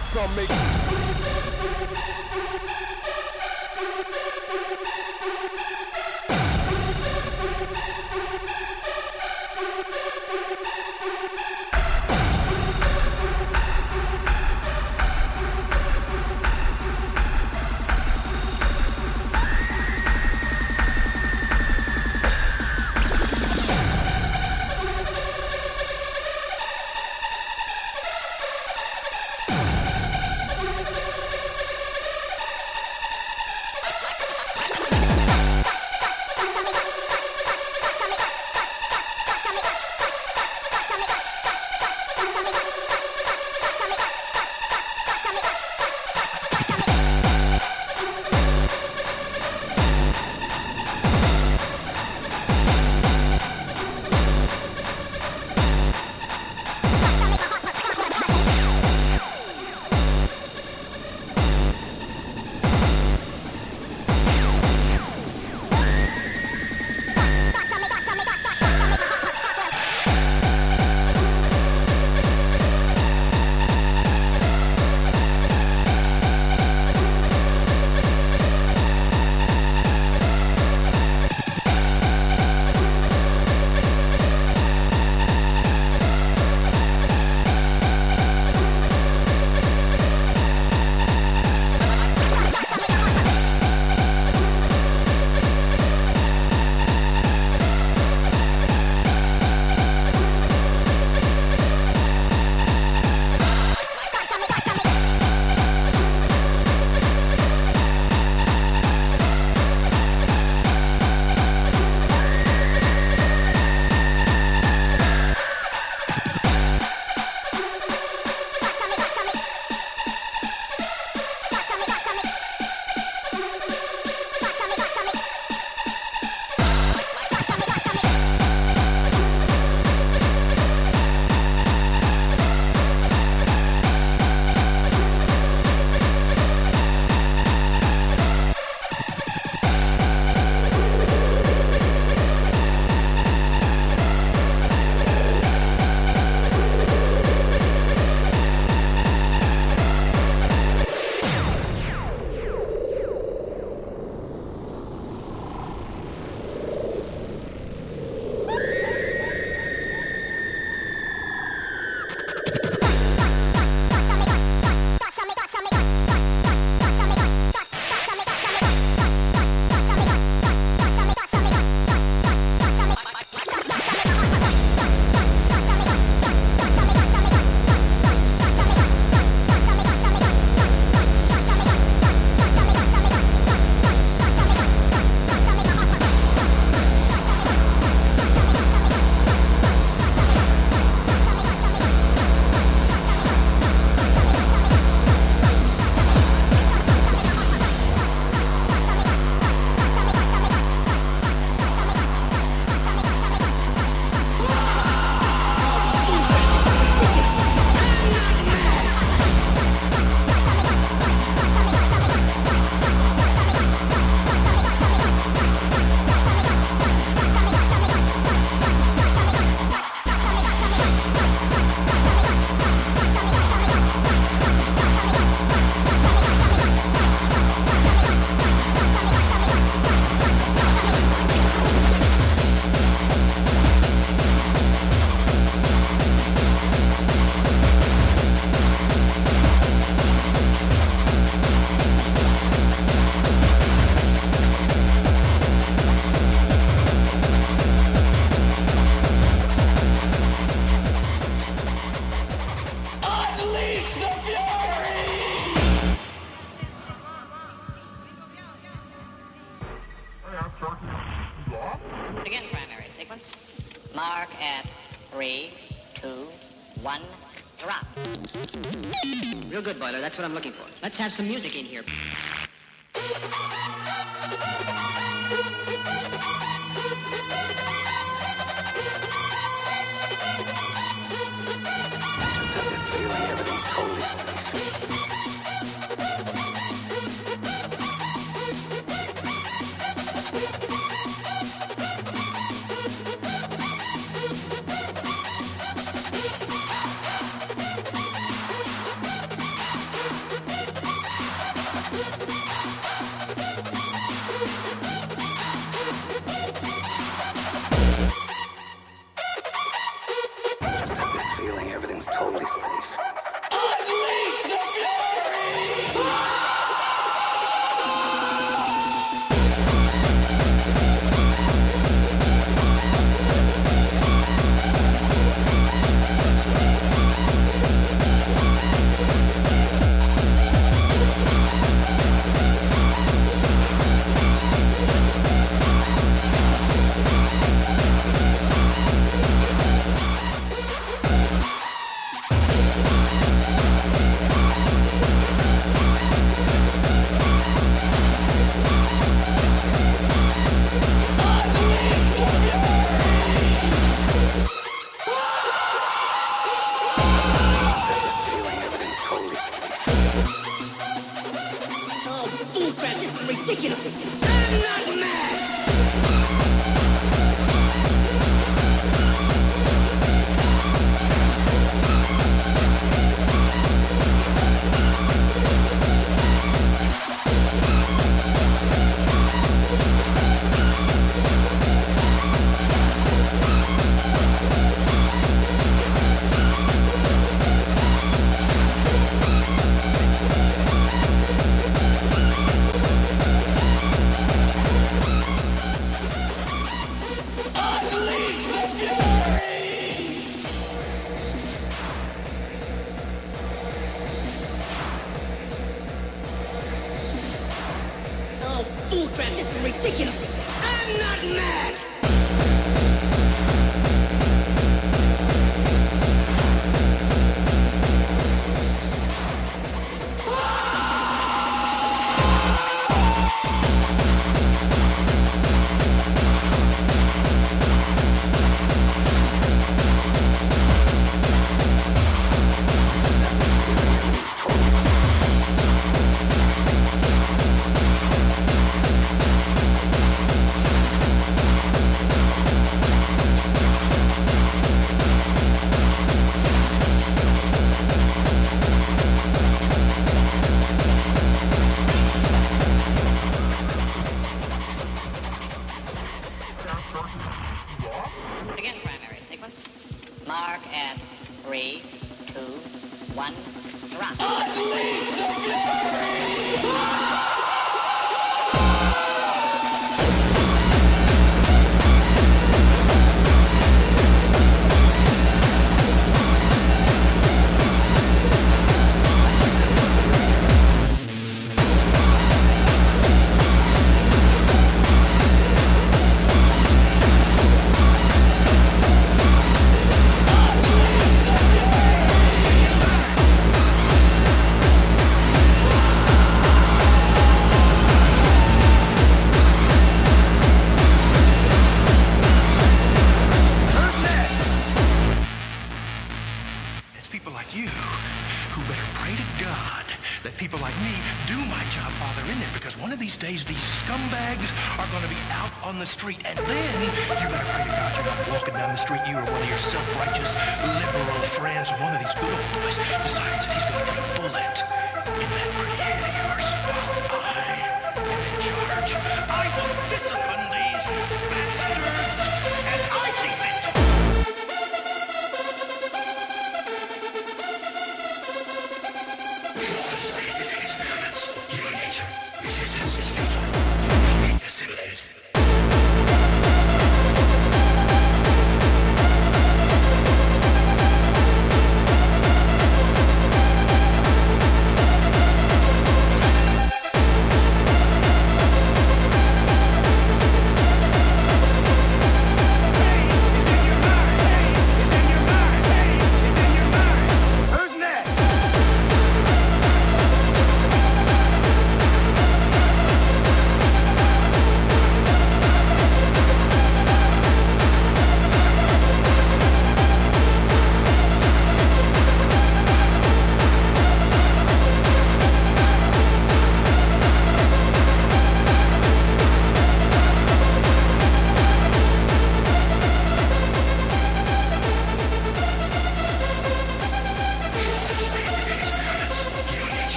some make. That's what I'm looking for. Let's have some music in here.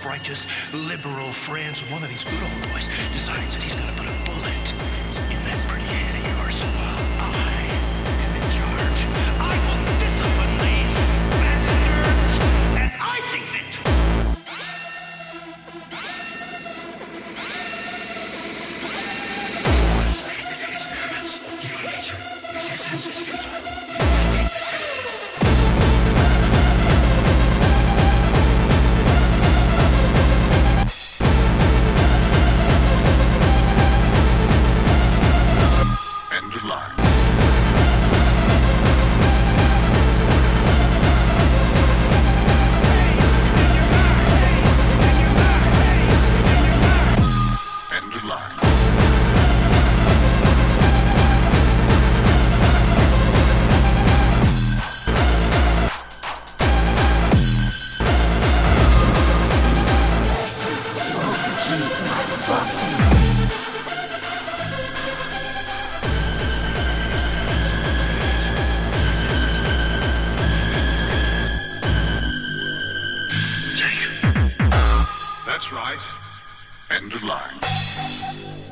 Self-righteous liberal friends. One of these End of line.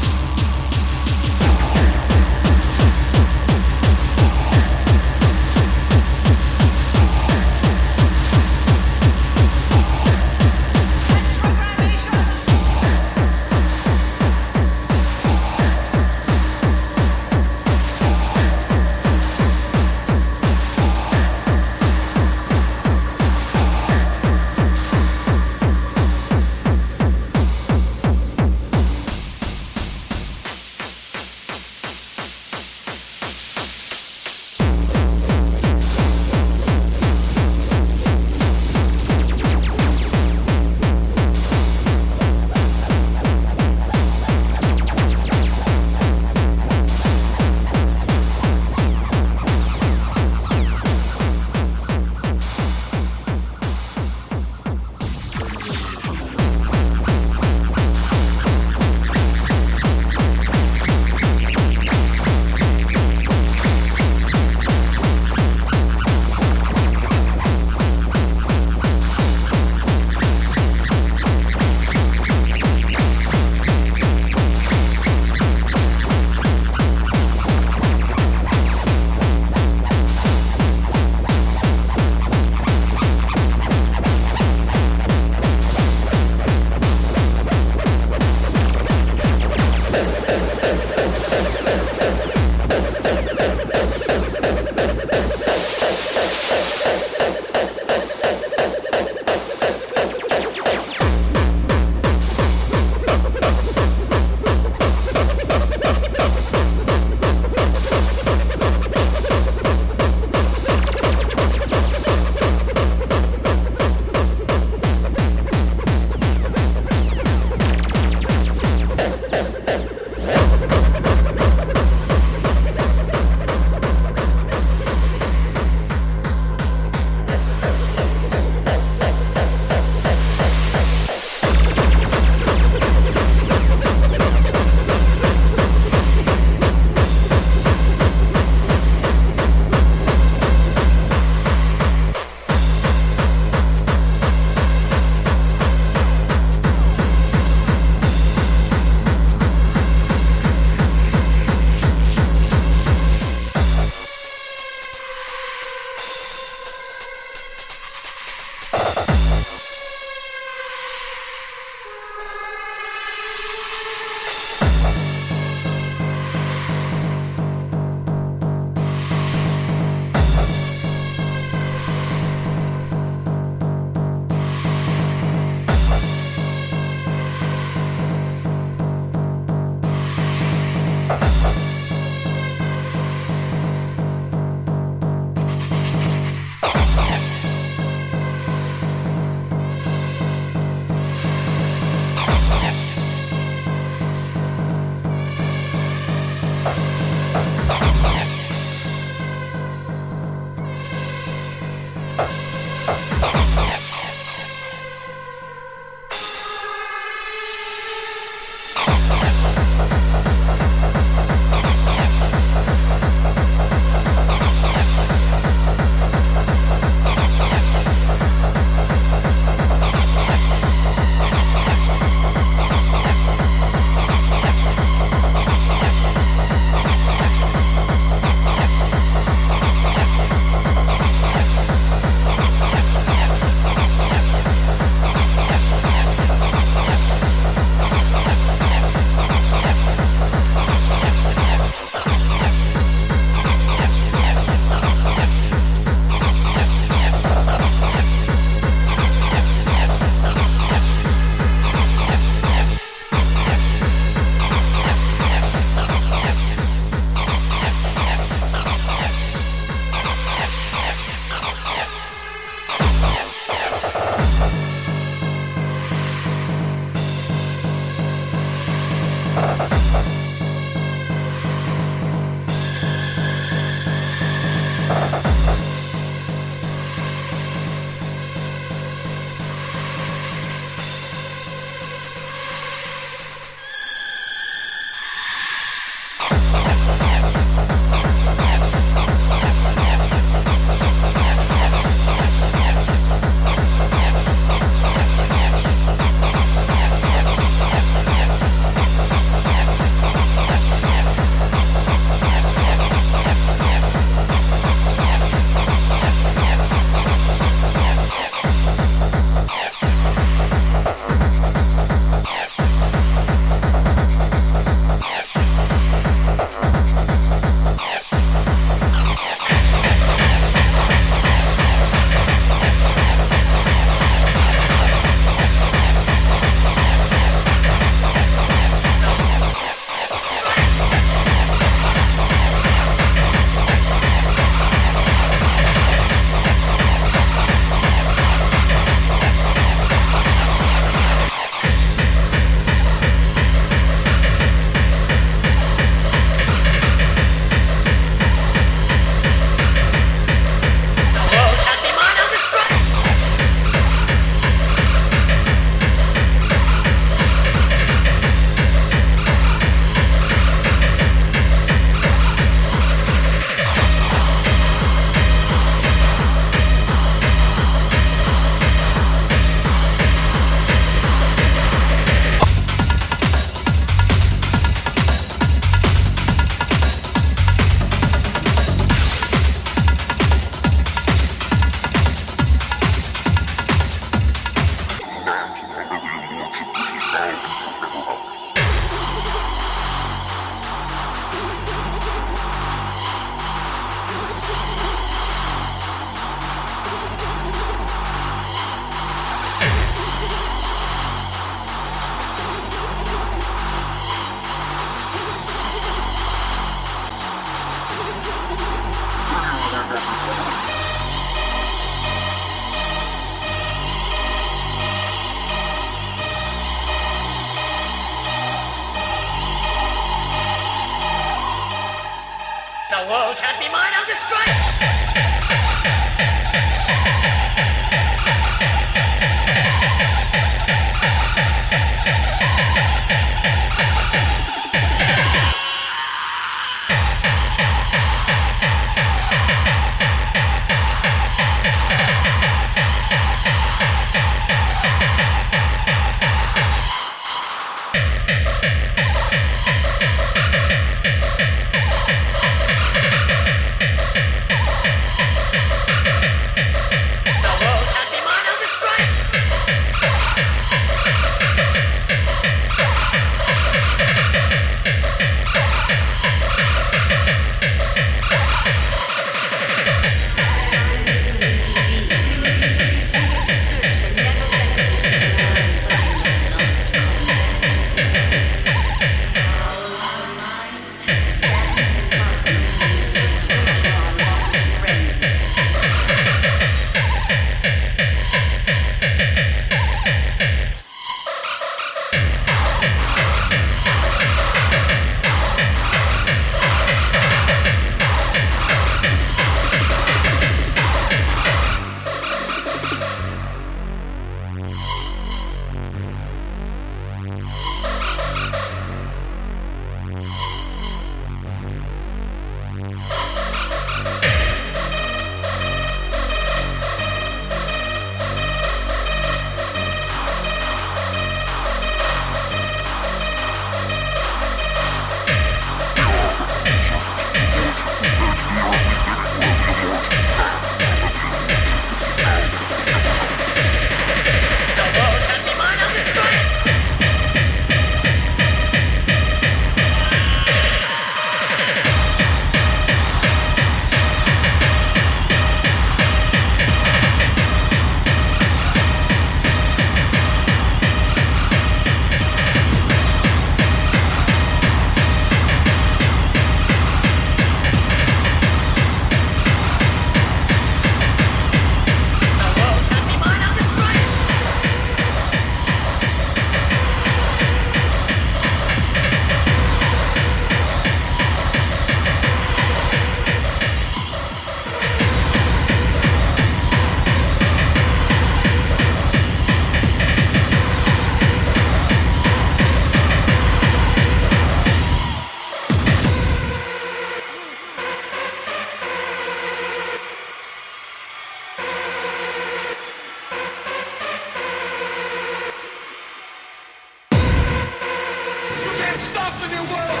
stop the new world.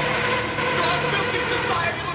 Your filthy society.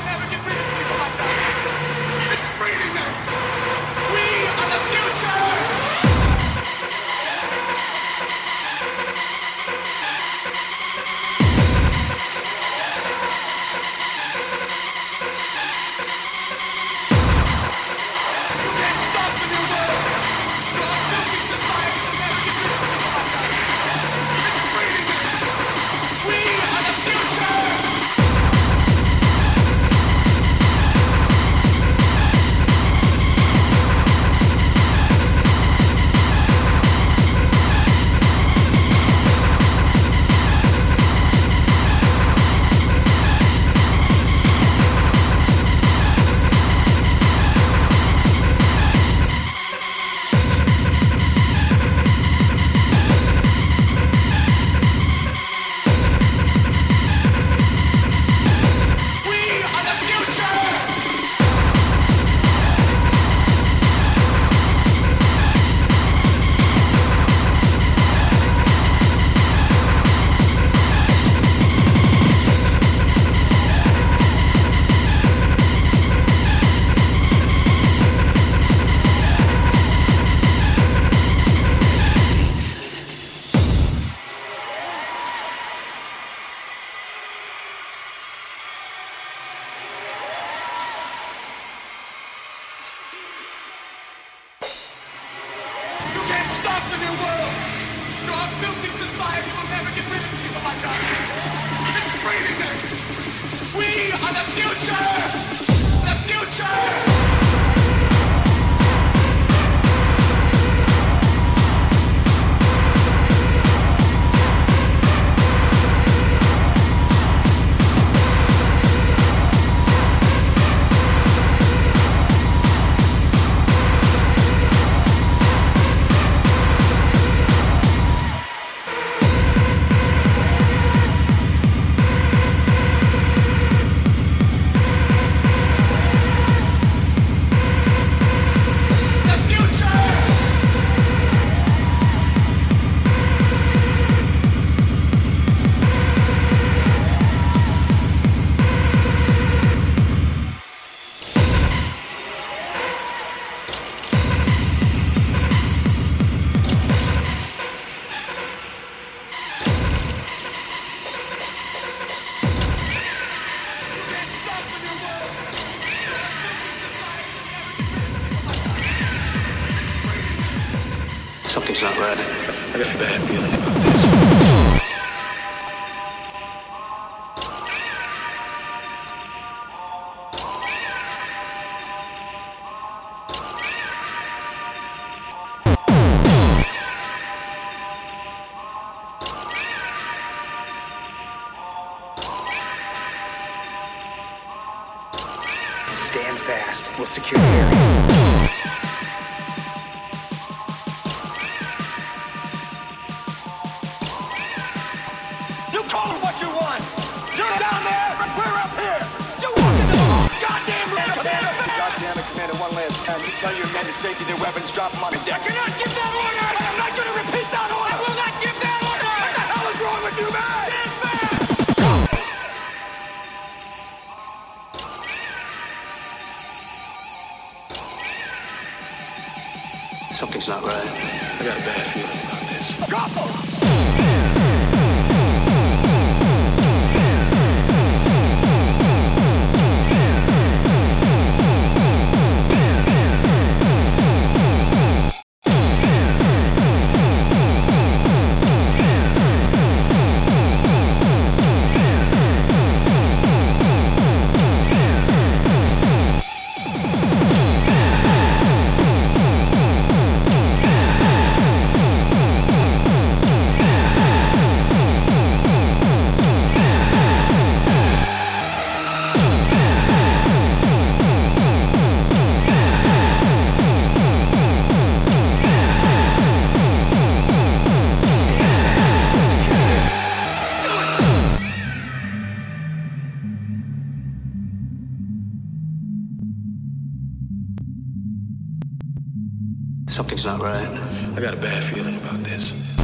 Not right. I got a bad feeling about this.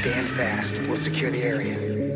Stand fast. We'll secure the area.